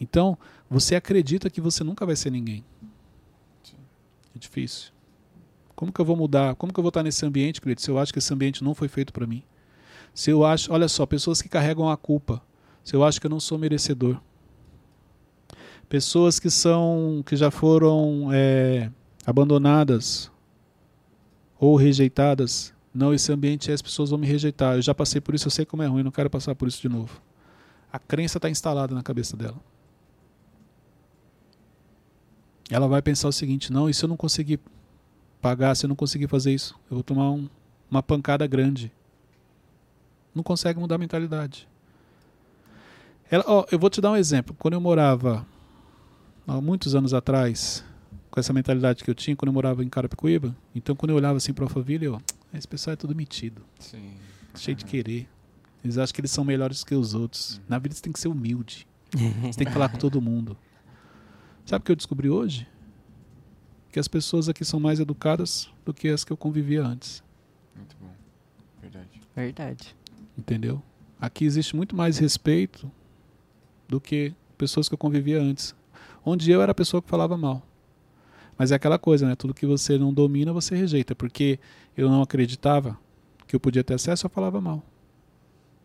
Então, você acredita que você nunca vai ser ninguém. É difícil. Como que eu vou mudar? Como que eu vou estar nesse ambiente, querido, se eu acho que esse ambiente não foi feito para mim? Se eu acho, olha só, pessoas que carregam a culpa. Se eu acho que eu não sou merecedor. Pessoas que são, que já foram é, abandonadas ou rejeitadas. Não, esse ambiente as pessoas vão me rejeitar. Eu já passei por isso, eu sei como é ruim, não quero passar por isso de novo. A crença está instalada na cabeça dela. Ela vai pensar o seguinte: não, e se eu não conseguir pagar, se eu não conseguir fazer isso, eu vou tomar um, uma pancada grande. Não consegue mudar a mentalidade. Ela, eu vou te dar um exemplo. Quando eu morava, há muitos anos atrás, com essa mentalidade que eu tinha, quando eu morava em Carapicuíba, então quando eu olhava assim para a eu, esse pessoal é tudo metido. Sim. Cheio de querer. Eles acham que eles são melhores que os outros. Na vida você tem que ser humilde. Você tem que falar com todo mundo. Sabe o que eu descobri hoje? Que as pessoas aqui são mais educadas do que as que eu convivia antes. Muito bom. Verdade. Verdade. Entendeu? Aqui existe muito mais respeito do que pessoas que eu convivia antes. Onde eu era a pessoa que falava mal. Mas é aquela coisa, né? Tudo que você não domina, você rejeita. Porque eu não acreditava que eu podia ter acesso, eu falava mal.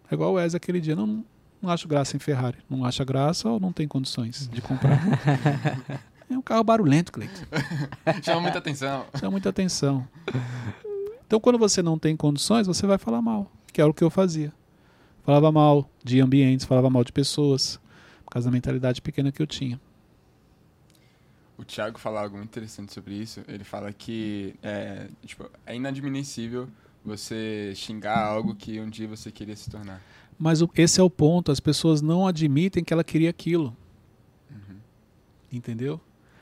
É igual o Wes aquele dia. Não, não, acho graça em Ferrari. Não acha graça ou não tem condições de comprar. é um carro barulhento, Cleiton. Chama muita atenção. Chama muita atenção. Então, quando você não tem condições, você vai falar mal. Que era o que eu fazia. Falava mal de ambientes, falava mal de pessoas. Por causa da mentalidade pequena que eu tinha. O Thiago fala algo muito interessante sobre isso. Ele fala que é, tipo, é inadmissível você xingar algo que um dia você queria se tornar. Mas o- esse é o ponto. As pessoas não admitem que ela queria aquilo. Entendeu?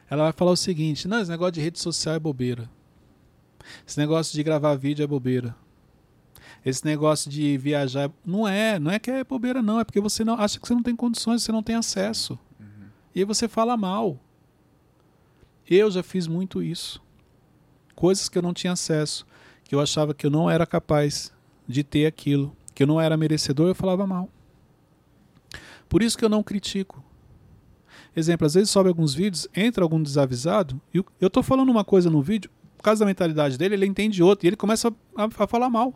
Ela vai falar o seguinte: não, esse negócio de rede social é bobeira. Esse negócio de gravar vídeo é bobeira. Esse negócio de viajar. Não é, não é que é bobeira, não. É porque você não acha que você não tem condições, você não tem acesso. E aí você fala mal. Eu já fiz muito isso. Coisas que eu não tinha acesso, que eu achava que eu não era capaz de ter aquilo, que eu não era merecedor, eu falava mal. Por isso que eu não critico. Exemplo, às vezes sobe alguns vídeos, entra algum desavisado, e eu tô falando uma coisa no vídeo, por causa da mentalidade dele, ele entende outra, e ele começa a, a falar mal.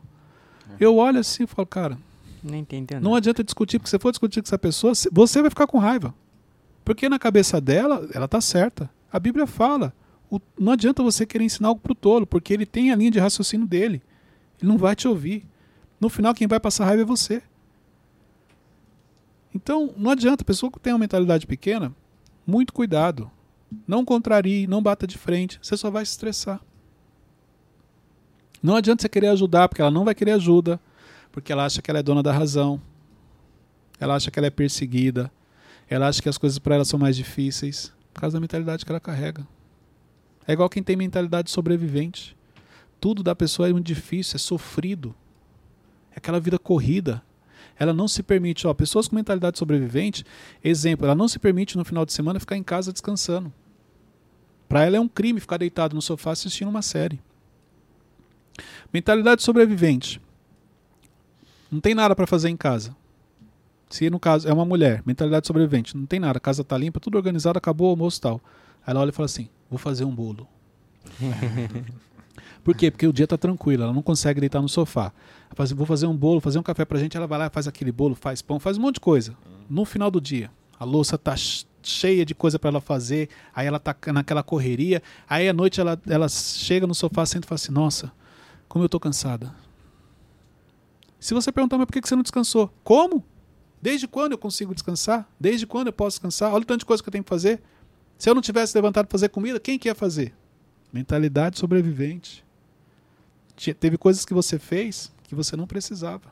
Eu olho assim e falo, cara, Não não adianta discutir, porque se você for discutir com essa pessoa, você vai ficar com raiva. Porque na cabeça dela, ela tá certa. A Bíblia fala. o- não adianta você querer ensinar algo pro tolo, porque ele tem a linha de raciocínio dele. Ele não vai te ouvir. No final, quem vai passar raiva é você. Então, não adianta. Pessoa que tem uma mentalidade pequena, muito cuidado. Não contrarie, não bata de frente. Você só vai se estressar. Não adianta você querer ajudar, porque ela não vai querer ajuda, porque ela acha que ela é dona da razão. Ela acha que ela é perseguida. Ela acha que as coisas para ela são mais difíceis, por causa da mentalidade que ela carrega. É igual quem tem mentalidade sobrevivente. Tudo da pessoa é muito difícil, é sofrido. É aquela vida corrida. Ela não se permite, ó, pessoas com mentalidade sobrevivente, exemplo, ela não se permite no final de semana ficar em casa descansando. Para ela é um crime ficar deitado no sofá assistindo uma série. Mentalidade sobrevivente. Não tem nada para fazer em casa. Se no caso é uma mulher, mentalidade sobrevivente, não tem nada, a casa tá limpa, tudo organizado, acabou o almoço e tal. Aí ela olha e fala assim: vou fazer um bolo. Por quê? Porque o dia tá tranquilo, ela não consegue deitar no sofá. Ela fala assim, vou fazer um bolo, fazer um café pra gente, ela vai lá, faz aquele bolo, faz pão, faz um monte de coisa. No final do dia, a louça tá ch- cheia de coisa para ela fazer, aí ela tá naquela correria, aí à noite ela, ela chega no sofá, senta e fala assim: "Nossa, como eu tô cansada". Se você perguntar, mas por que você não descansou? Como? Desde quando eu consigo descansar? Desde quando eu posso descansar? Olha o tanto de coisa que eu tenho que fazer. Se eu não tivesse levantado para fazer comida, quem que ia fazer? Mentalidade sobrevivente. Teve coisas que você fez que você não precisava.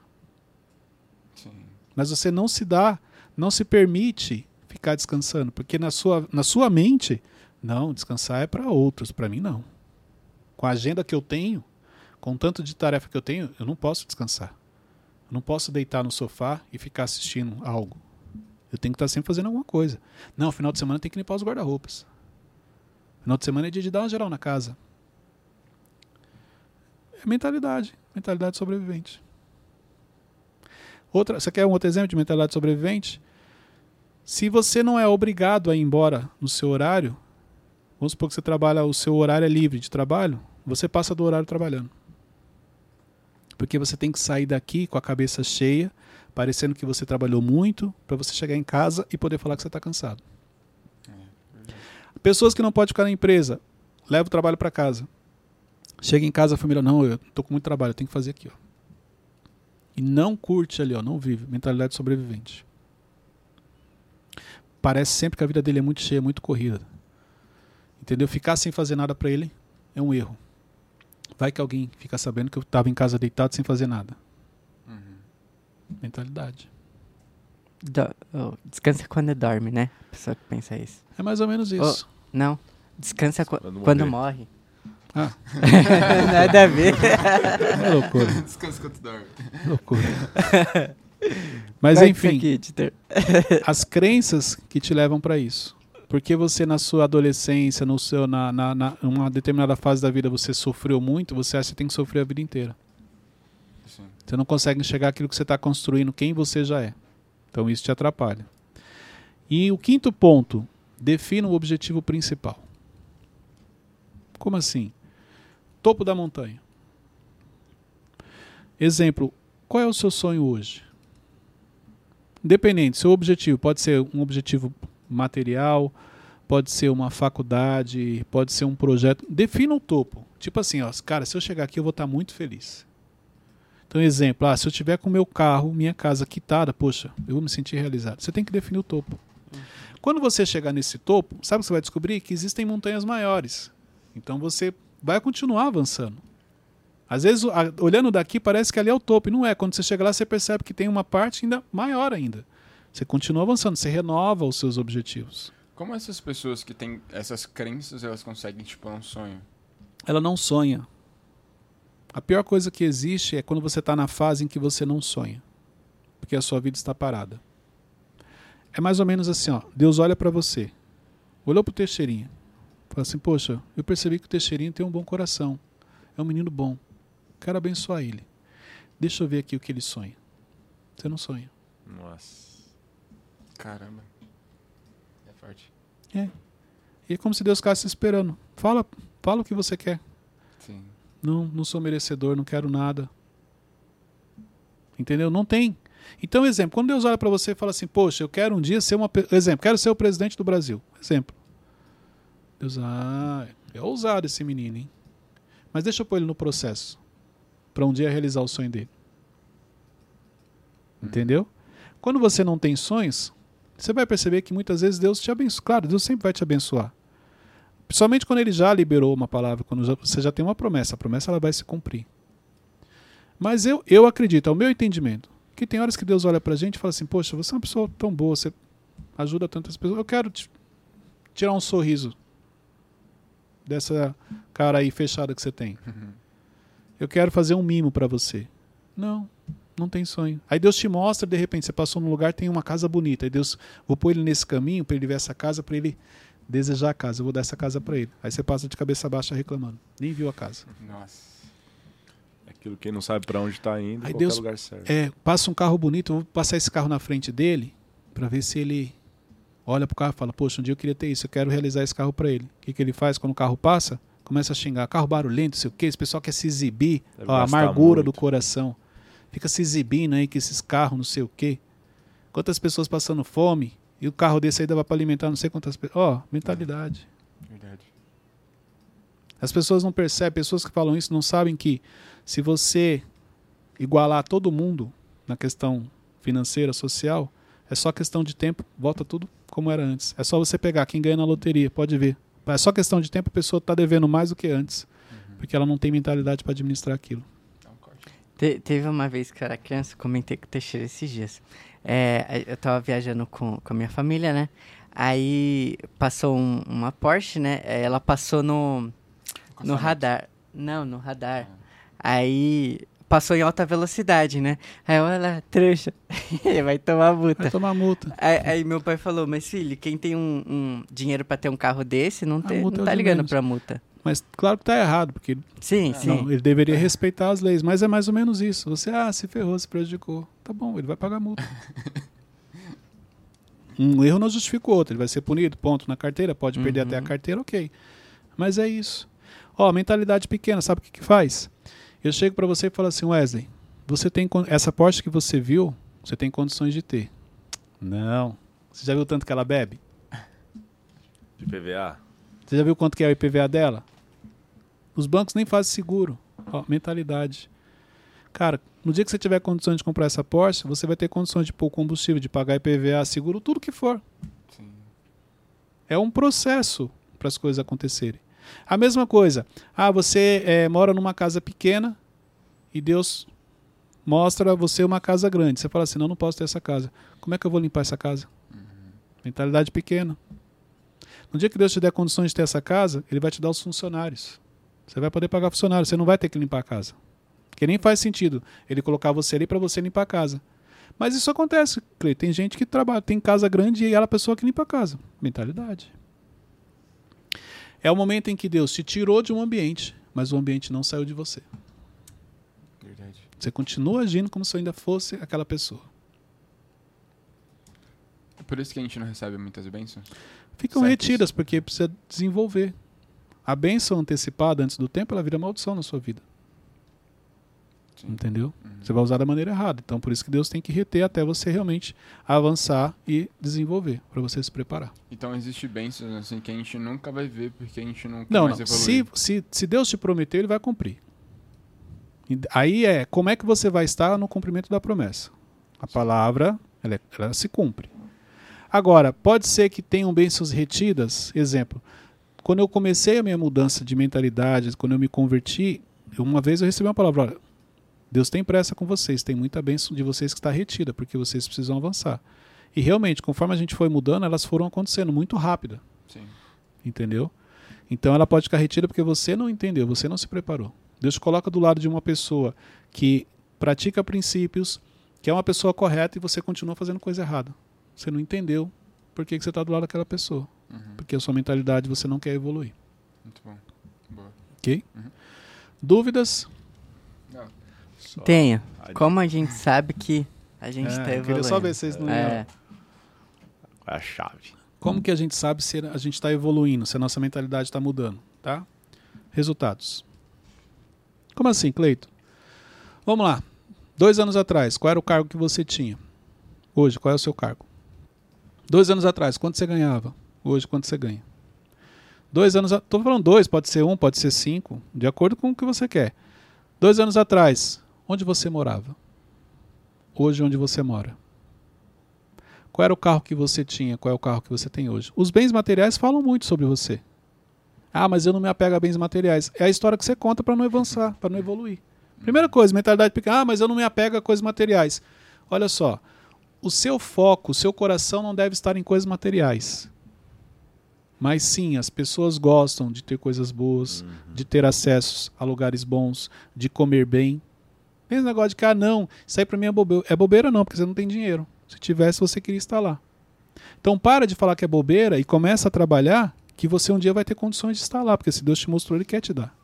Sim. Mas você não se dá, não se permite ficar descansando, porque na sua, na sua mente, não, descansar é para outros, para mim não. Com a agenda que eu tenho, com o tanto de tarefa que eu tenho, eu não posso descansar. Eu não posso deitar no sofá e ficar assistindo algo. Eu tenho que estar sempre fazendo alguma coisa. Não, final de semana tem que limpar os guarda-roupas. Final de semana é dia de dar uma geral na casa. É mentalidade, mentalidade sobrevivente. Outra, você quer um outro exemplo de mentalidade sobrevivente? Se você não é obrigado a ir embora no seu horário, vamos supor que você trabalha, o seu horário é livre de trabalho, você passa do horário trabalhando. Porque você tem que sair daqui com a cabeça cheia, parecendo que você trabalhou muito, para você chegar em casa e poder falar que você está cansado. Pessoas que não podem ficar na empresa, leva o trabalho para casa. Chega em casa, a família, não, eu tô com muito trabalho, eu tenho que fazer aqui, ó. E não curte ali, ó, não vive. Mentalidade sobrevivente. Parece sempre que a vida dele é muito cheia, muito corrida. Entendeu? Ficar sem fazer nada para ele é um erro. Vai que alguém fica sabendo que eu estava em casa deitado sem fazer nada. Uhum. Mentalidade. Do- oh, descansa quando dorme, né? A pessoa que pensa isso. É mais ou menos isso. Não. Descansa qu- Quando morre. Ah, Nada a ver. é loucura. Descansa quando dorme. loucura. Mas isso enfim, as crenças que te levam para isso. Porque você na sua adolescência, no seu, na, na, na uma determinada fase da vida, você sofreu muito, você acha que tem que sofrer a vida inteira. Sim. Você não consegue enxergar aquilo que você está construindo, quem você já é. Então isso te atrapalha. E o quinto ponto, defina o objetivo principal. Como assim? Topo da montanha. Exemplo, qual é o seu sonho hoje? Independente, seu objetivo pode ser um objetivo material, pode ser uma faculdade, pode ser um projeto. Defina o topo. Tipo assim, ó, cara, se eu chegar aqui eu vou estar muito feliz. Então, exemplo, ah, se eu tiver com meu carro, minha casa quitada, poxa, eu vou me sentir realizado. Você tem que definir o topo. Quando você chegar nesse topo, sabe o que você vai descobrir? Que existem montanhas maiores. Então você vai continuar avançando. Às vezes, olhando daqui, parece que ali é o topo. E não é. Quando você chega lá, você percebe que tem uma parte ainda maior ainda. Você continua avançando, você renova os seus objetivos. Como essas pessoas que têm essas crenças, elas conseguem, tipo, um sonho? Ela não sonha. A pior coisa que existe é quando você está na fase em que você não sonha. Porque a sua vida está parada. É mais ou menos assim, ó. Deus olha para você. Olhou pro Teixeirinha. Fala assim, poxa, eu percebi que o Teixeirinha tem um bom coração. É um menino bom. Quero abençoar ele. Deixa eu ver aqui o que ele sonha. Você não sonha. Nossa. Caramba. É forte. E é como se Deus ficasse esperando. Fala, fala o que você quer. Sim. Não, não sou merecedor, não quero nada. Entendeu? Não tem. Então, exemplo, quando Deus olha para você e fala assim, poxa, eu quero um dia ser uma. Exemplo, quero ser o presidente do Brasil. Exemplo. Deus, ah, é ousado esse menino, hein? Mas deixa eu pôr ele no processo. Para um dia realizar o sonho dele. Entendeu? Quando você não tem sonhos, você vai perceber que muitas vezes Deus te abençoa. Claro, Deus sempre vai te abençoar. Principalmente quando ele já liberou uma palavra, quando já- você já tem uma promessa, a promessa ela vai se cumprir. Mas eu, eu acredito, é o meu entendimento, que tem horas que Deus olha pra gente e fala assim: Poxa, você é uma pessoa tão boa, você ajuda tantas pessoas, eu quero te- tirar um sorriso dessa cara aí fechada que você tem. Eu quero fazer um mimo pra você. Não, não tem sonho. Aí Deus te mostra, de repente, você passou num lugar, tem uma casa bonita. Aí Deus, vou pôr ele nesse caminho para ele ver essa casa, para ele desejar a casa. Eu vou dar essa casa para ele. Aí você passa de cabeça baixa reclamando. Nem viu a casa. Nossa. É Aquilo quem não sabe pra onde tá indo, Aí Deus- lugar serve. É, passa um carro bonito, vou passar esse carro na frente dele para ver se ele olha pro carro e fala: Poxa, um dia eu queria ter isso, eu quero realizar esse carro para ele. O que, que ele faz quando o carro passa? Começa a xingar: carro barulhento, sei o quê. Esse pessoal quer se exibir, Deve a amargura do muito. coração. Fica se exibindo aí com esses carros, não sei o quê. Quantas pessoas passando fome e o carro desse aí dava para alimentar não sei quantas pessoas. Ó, mentalidade. Verdade. As pessoas não percebem, pessoas que falam isso não sabem que se você igualar todo mundo na questão financeira, social, é só questão de tempo, volta tudo como era antes. É só você pegar quem ganha na loteria, pode ver. É só questão de tempo, a pessoa está devendo mais do que antes, porque ela não tem mentalidade para administrar aquilo. Te- teve uma vez que eu era criança, comentei com o Teixeira esses dias. É, eu tava viajando com, com a minha família, né? Aí passou um- uma Porsche, né? É, Ela passou no, no radar. Não, no radar. Aí passou em alta velocidade, né? Aí olha, trouxa, vai tomar multa. Vai tomar multa. Aí, aí meu pai falou, mas filho, quem tem um, um dinheiro pra ter um carro desse não, tem, não é tá ligando menos. pra multa. Mas claro que tá errado, porque Sim, Ah, sim. não, ele deveria respeitar as leis, mas é mais ou menos isso. Você, ah, se ferrou, se prejudicou. Tá bom, ele vai pagar multa. um erro não justifica o outro, ele vai ser punido, ponto na carteira, pode perder Uhum. até a carteira, ok. Mas é isso. Ó, mentalidade pequena, sabe o que, que faz? Eu chego para você e falo assim, Wesley, você tem essa Porsche que você viu, você tem condições de ter. Não. Você já viu tanto que ela bebe? De PVA? Você já viu quanto que é o IPVA dela? Os bancos nem fazem seguro. Ó, mentalidade. Cara, no dia que você tiver condições de comprar essa Porsche, você vai ter condições de pôr combustível, de pagar IPVA, seguro, tudo que for. Sim. É um processo para as coisas acontecerem. A mesma coisa. Ah, você é, mora numa casa pequena e Deus mostra a você uma casa grande. Você fala assim: não, não posso ter essa casa. Como é que eu vou limpar essa casa? Uhum. Mentalidade pequena. No dia que Deus te der condições de ter essa casa, Ele vai te dar os funcionários. Você vai poder pagar funcionário, você não vai ter que limpar a casa. Porque nem faz sentido ele colocar você ali para você limpar a casa. Mas isso acontece, Clay. Tem gente que trabalha, tem casa grande e ela é a pessoa que limpa a casa. Mentalidade. É o momento em que Deus te tirou de um ambiente, mas o ambiente não saiu de você. Verdade. Você continua agindo como se ainda fosse aquela pessoa. É por isso que a gente não recebe muitas bênçãos? Ficam Certo retidas, porque precisa desenvolver. A bênção antecipada antes do tempo, ela vira maldição na sua vida. Sim. Entendeu? Uhum. Você vai usar da maneira errada. Então, por isso que Deus tem que reter até você realmente avançar e desenvolver, para você se preparar. Então existe bênçãos assim que a gente nunca vai ver porque a gente nunca Não, não. Se, se, se Deus te prometeu, ele vai cumprir. Aí é como é que você vai estar no cumprimento da promessa. A palavra, ela, é- ela se cumpre. Agora, pode ser que tenham bênçãos retidas. Exemplo, quando eu comecei a minha mudança de mentalidade, quando eu me converti, uma vez eu recebi uma palavra: olha, Deus tem pressa com vocês, tem muita bênção de vocês que está retida, porque vocês precisam avançar. E realmente, conforme a gente foi mudando, elas foram acontecendo muito rápida. Sim. Entendeu? Então ela pode ficar retida porque você não entendeu, você não se preparou. Deus te coloca do lado de uma pessoa que pratica princípios, que é uma pessoa correta e você continua fazendo coisa errada. Você não entendeu por que, que você está do lado daquela pessoa. Uhum. Porque a sua mentalidade você não quer evoluir. Muito bom. Boa. Ok? Uhum. Dúvidas? Não. Só Tenho. a- Como a gente sabe que a gente É, tá eu queria evoluindo? só ver se vocês não É, a chave. Como que a gente sabe se a gente está evoluindo, se a nossa mentalidade está mudando, tá? Resultados. Como assim, Cleito? Vamos lá. Dois anos atrás, qual era o cargo que você tinha? Hoje, qual é o seu cargo? Dois anos atrás, quanto você ganhava? Hoje, quanto você ganha? Dois anos, estou falando dois, pode ser um, pode ser cinco, de acordo com o que você quer. Dois anos atrás, onde você morava? Hoje, onde você mora? Qual era o carro que você tinha? Qual é o carro que você tem hoje? Os bens materiais falam muito sobre você. Ah, mas eu não me apego a bens materiais. É a história que você conta para não avançar, para não evoluir. Primeira coisa, mentalidade pequena. Ah, mas eu não me apego a coisas materiais. Olha só, o seu foco, o seu coração não deve estar em coisas materiais. Mas sim, as pessoas gostam de ter coisas boas, de ter acessos a lugares bons, de comer bem. Esse negócio de que, ah, não, isso aí pra mim é bobeira. É bobeira não, porque você não tem dinheiro. Se tivesse, você queria estar lá. Então para de falar que é bobeira e começa a trabalhar que você um dia vai ter condições de estar lá, porque se Deus te mostrou, Ele quer te dar.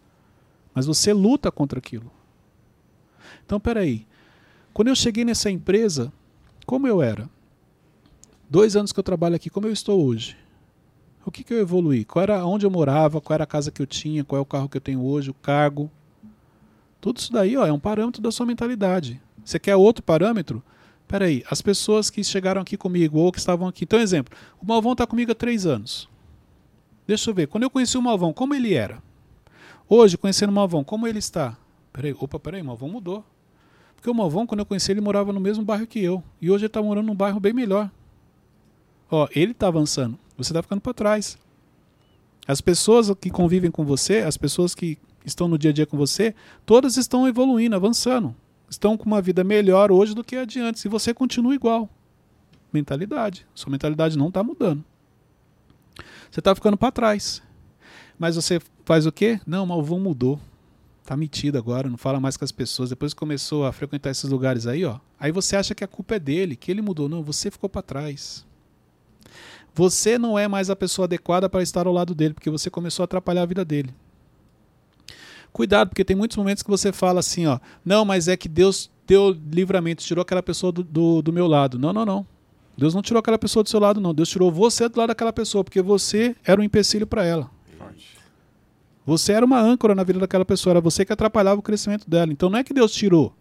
Mas você luta contra aquilo. Então, peraí. Quando eu cheguei nessa empresa, como eu era? Dois anos que eu trabalho aqui, como eu estou hoje? O que, que eu evoluí? Qual era onde eu morava? Qual era a casa que eu tinha? Qual é o carro que eu tenho hoje? O cargo? Tudo isso daí ó, é um parâmetro da sua mentalidade. Você quer outro parâmetro? Peraí, as pessoas que chegaram aqui comigo ou que estavam aqui. Então, exemplo, o Malvão está comigo há três anos. Deixa eu ver. Quando eu conheci o Malvão, como ele era? Hoje, conhecendo o Malvão, como ele está? Peraí, opa, peraí, o Malvão mudou. Porque o Malvão, quando eu conheci ele, morava no mesmo bairro que eu. E hoje ele está morando num bairro bem melhor. Ó, ele está avançando. Você está ficando para trás. As pessoas que convivem com você, as pessoas que estão no dia a dia com você, todas estão evoluindo, avançando. Estão com uma vida melhor hoje do que a de antes. E você continua igual. Mentalidade. Sua mentalidade não está mudando. Você está ficando para trás. Mas você faz o quê? Não, Malvão mudou. Tá metido agora, não fala mais com as pessoas. Depois que começou a frequentar esses lugares aí, ó. Aí você acha que a culpa é dele, que ele mudou. Não, você ficou para trás. Você não é mais a pessoa adequada para estar ao lado dele, porque você começou a atrapalhar a vida dele. Cuidado, porque tem muitos momentos que você fala assim, ó. Não, mas é que Deus deu livramento, tirou aquela pessoa do, do, do meu lado. Não, não, não. Deus não tirou aquela pessoa do seu lado, não. Deus tirou você do lado daquela pessoa, porque você era um empecilho para ela. Você era uma âncora na vida daquela pessoa, era você que atrapalhava o crescimento dela. Então não é que Deus tirou.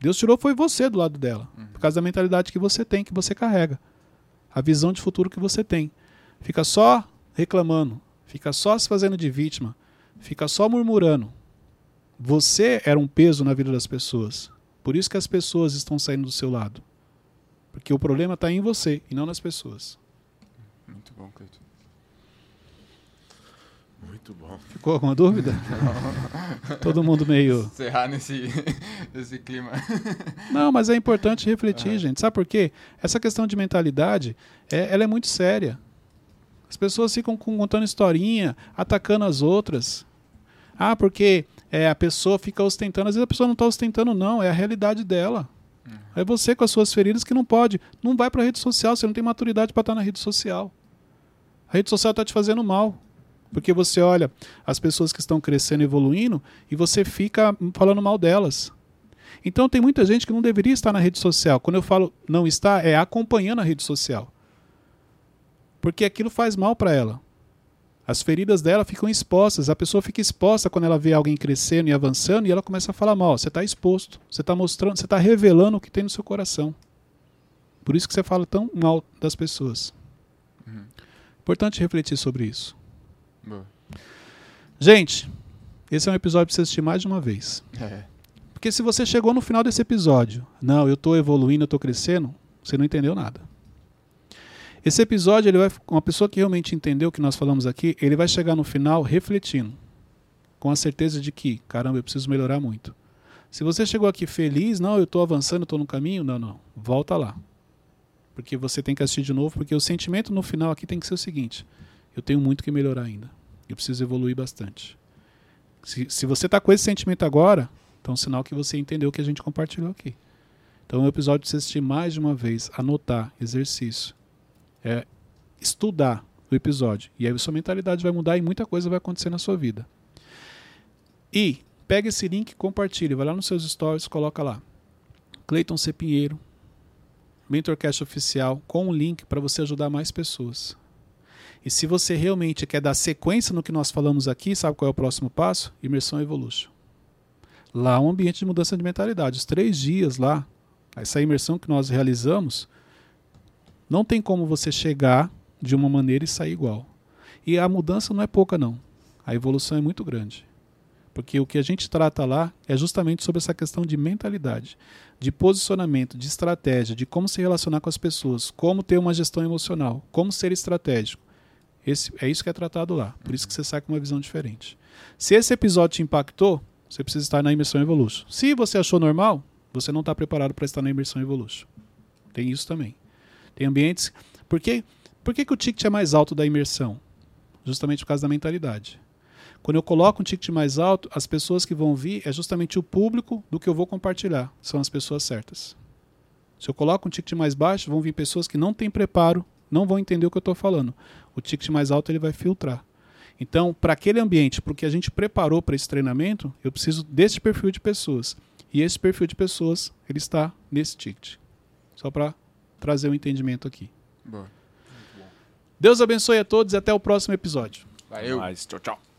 Deus tirou foi você do lado dela, por causa da mentalidade que você tem, que você carrega. A visão de futuro que você tem. Fica só reclamando, fica só se fazendo de vítima, fica só murmurando. Você era um peso na vida das pessoas. Por isso que as pessoas estão saindo do seu lado. Porque o problema está em você e não nas pessoas. Muito bom, Cleiton. Muito bom. Ficou alguma dúvida? Todo mundo meio. Encerrar nesse, nesse clima. Não, mas é importante refletir, gente. Sabe por quê? Essa questão de mentalidade, é, ela é muito séria. As pessoas ficam contando historinha, atacando as outras. Ah, porque é, a pessoa fica ostentando. Às vezes a pessoa não está ostentando, não. É a realidade dela. É você com as suas feridas que não pode. Não vai para a rede social. Você não tem maturidade para estar na rede social. A rede social está te fazendo mal. Porque você olha as pessoas que estão crescendo e evoluindo e você fica falando mal delas. Então tem muita gente que não deveria estar na rede social. Quando eu falo não está, é acompanhando a rede social. Porque aquilo faz mal para ela. As feridas dela ficam expostas. A pessoa fica exposta quando ela vê alguém crescendo e avançando e ela começa a falar mal. Você está exposto. Você está mostrando, você está revelando o que tem no seu coração. Por isso que você fala tão mal das pessoas. Importante refletir sobre isso. Boa. Gente, esse é um episódio para você assistir mais de uma vez. É. Porque se você chegou no final desse episódio, não, eu estou evoluindo, eu estou crescendo, você não entendeu nada. Esse episódio, ele vai, uma pessoa que realmente entendeu o que nós falamos aqui, ele vai chegar no final refletindo, com a certeza de que, caramba, eu preciso melhorar muito. Se você chegou aqui feliz, não, eu estou avançando, estou no caminho, não, não, volta lá. Porque você tem que assistir de novo, porque o sentimento no final aqui tem que ser o seguinte: eu tenho muito que melhorar ainda. Eu preciso evoluir bastante. Se, se você está com esse sentimento agora, então é um sinal que você entendeu o que a gente compartilhou aqui. Então é um episódio de você assistir mais de uma vez, anotar, exercício. É estudar o episódio. E aí sua mentalidade vai mudar e muita coisa vai acontecer na sua vida. E pega esse link e compartilha. Vai lá nos seus stories, coloca lá. Cleiton C. Pinheiro, Mentorcast Oficial, com um link para você ajudar mais pessoas. E se você realmente quer dar sequência no que nós falamos aqui, sabe qual é o próximo passo? Imersão Evolution. Lá é um ambiente de mudança de mentalidade. Os três dias lá, essa imersão que nós realizamos, não tem como você chegar de uma maneira e sair igual. E a mudança não é pouca, não. A evolução é muito grande. Porque o que a gente trata lá é justamente sobre essa questão de mentalidade, de posicionamento, de estratégia, de como se relacionar com as pessoas, como ter uma gestão emocional, como ser estratégico. Esse, é isso que é tratado lá. Por isso que você sai com uma visão diferente. Se esse episódio te impactou, você precisa estar na imersão Evolution. Se você achou normal, você não está preparado para estar na imersão Evolution. Tem isso também. Tem ambientes. Por que, por que, que o ticket é mais alto da imersão? Justamente por causa da mentalidade. Quando eu coloco um ticket mais alto, as pessoas que vão vir é justamente o público do que eu vou compartilhar. São as pessoas certas. Se eu coloco um ticket mais baixo, vão vir pessoas que não têm preparo, não vão entender o que eu estou falando. O ticket mais alto ele vai filtrar. Então, para aquele ambiente, para o que a gente preparou para esse treinamento, eu preciso desse perfil de pessoas. E esse perfil de pessoas, ele está nesse ticket. Só para trazer o um entendimento aqui. Boa. Deus abençoe a todos e até o próximo episódio. Valeu. Mas, tchau, tchau.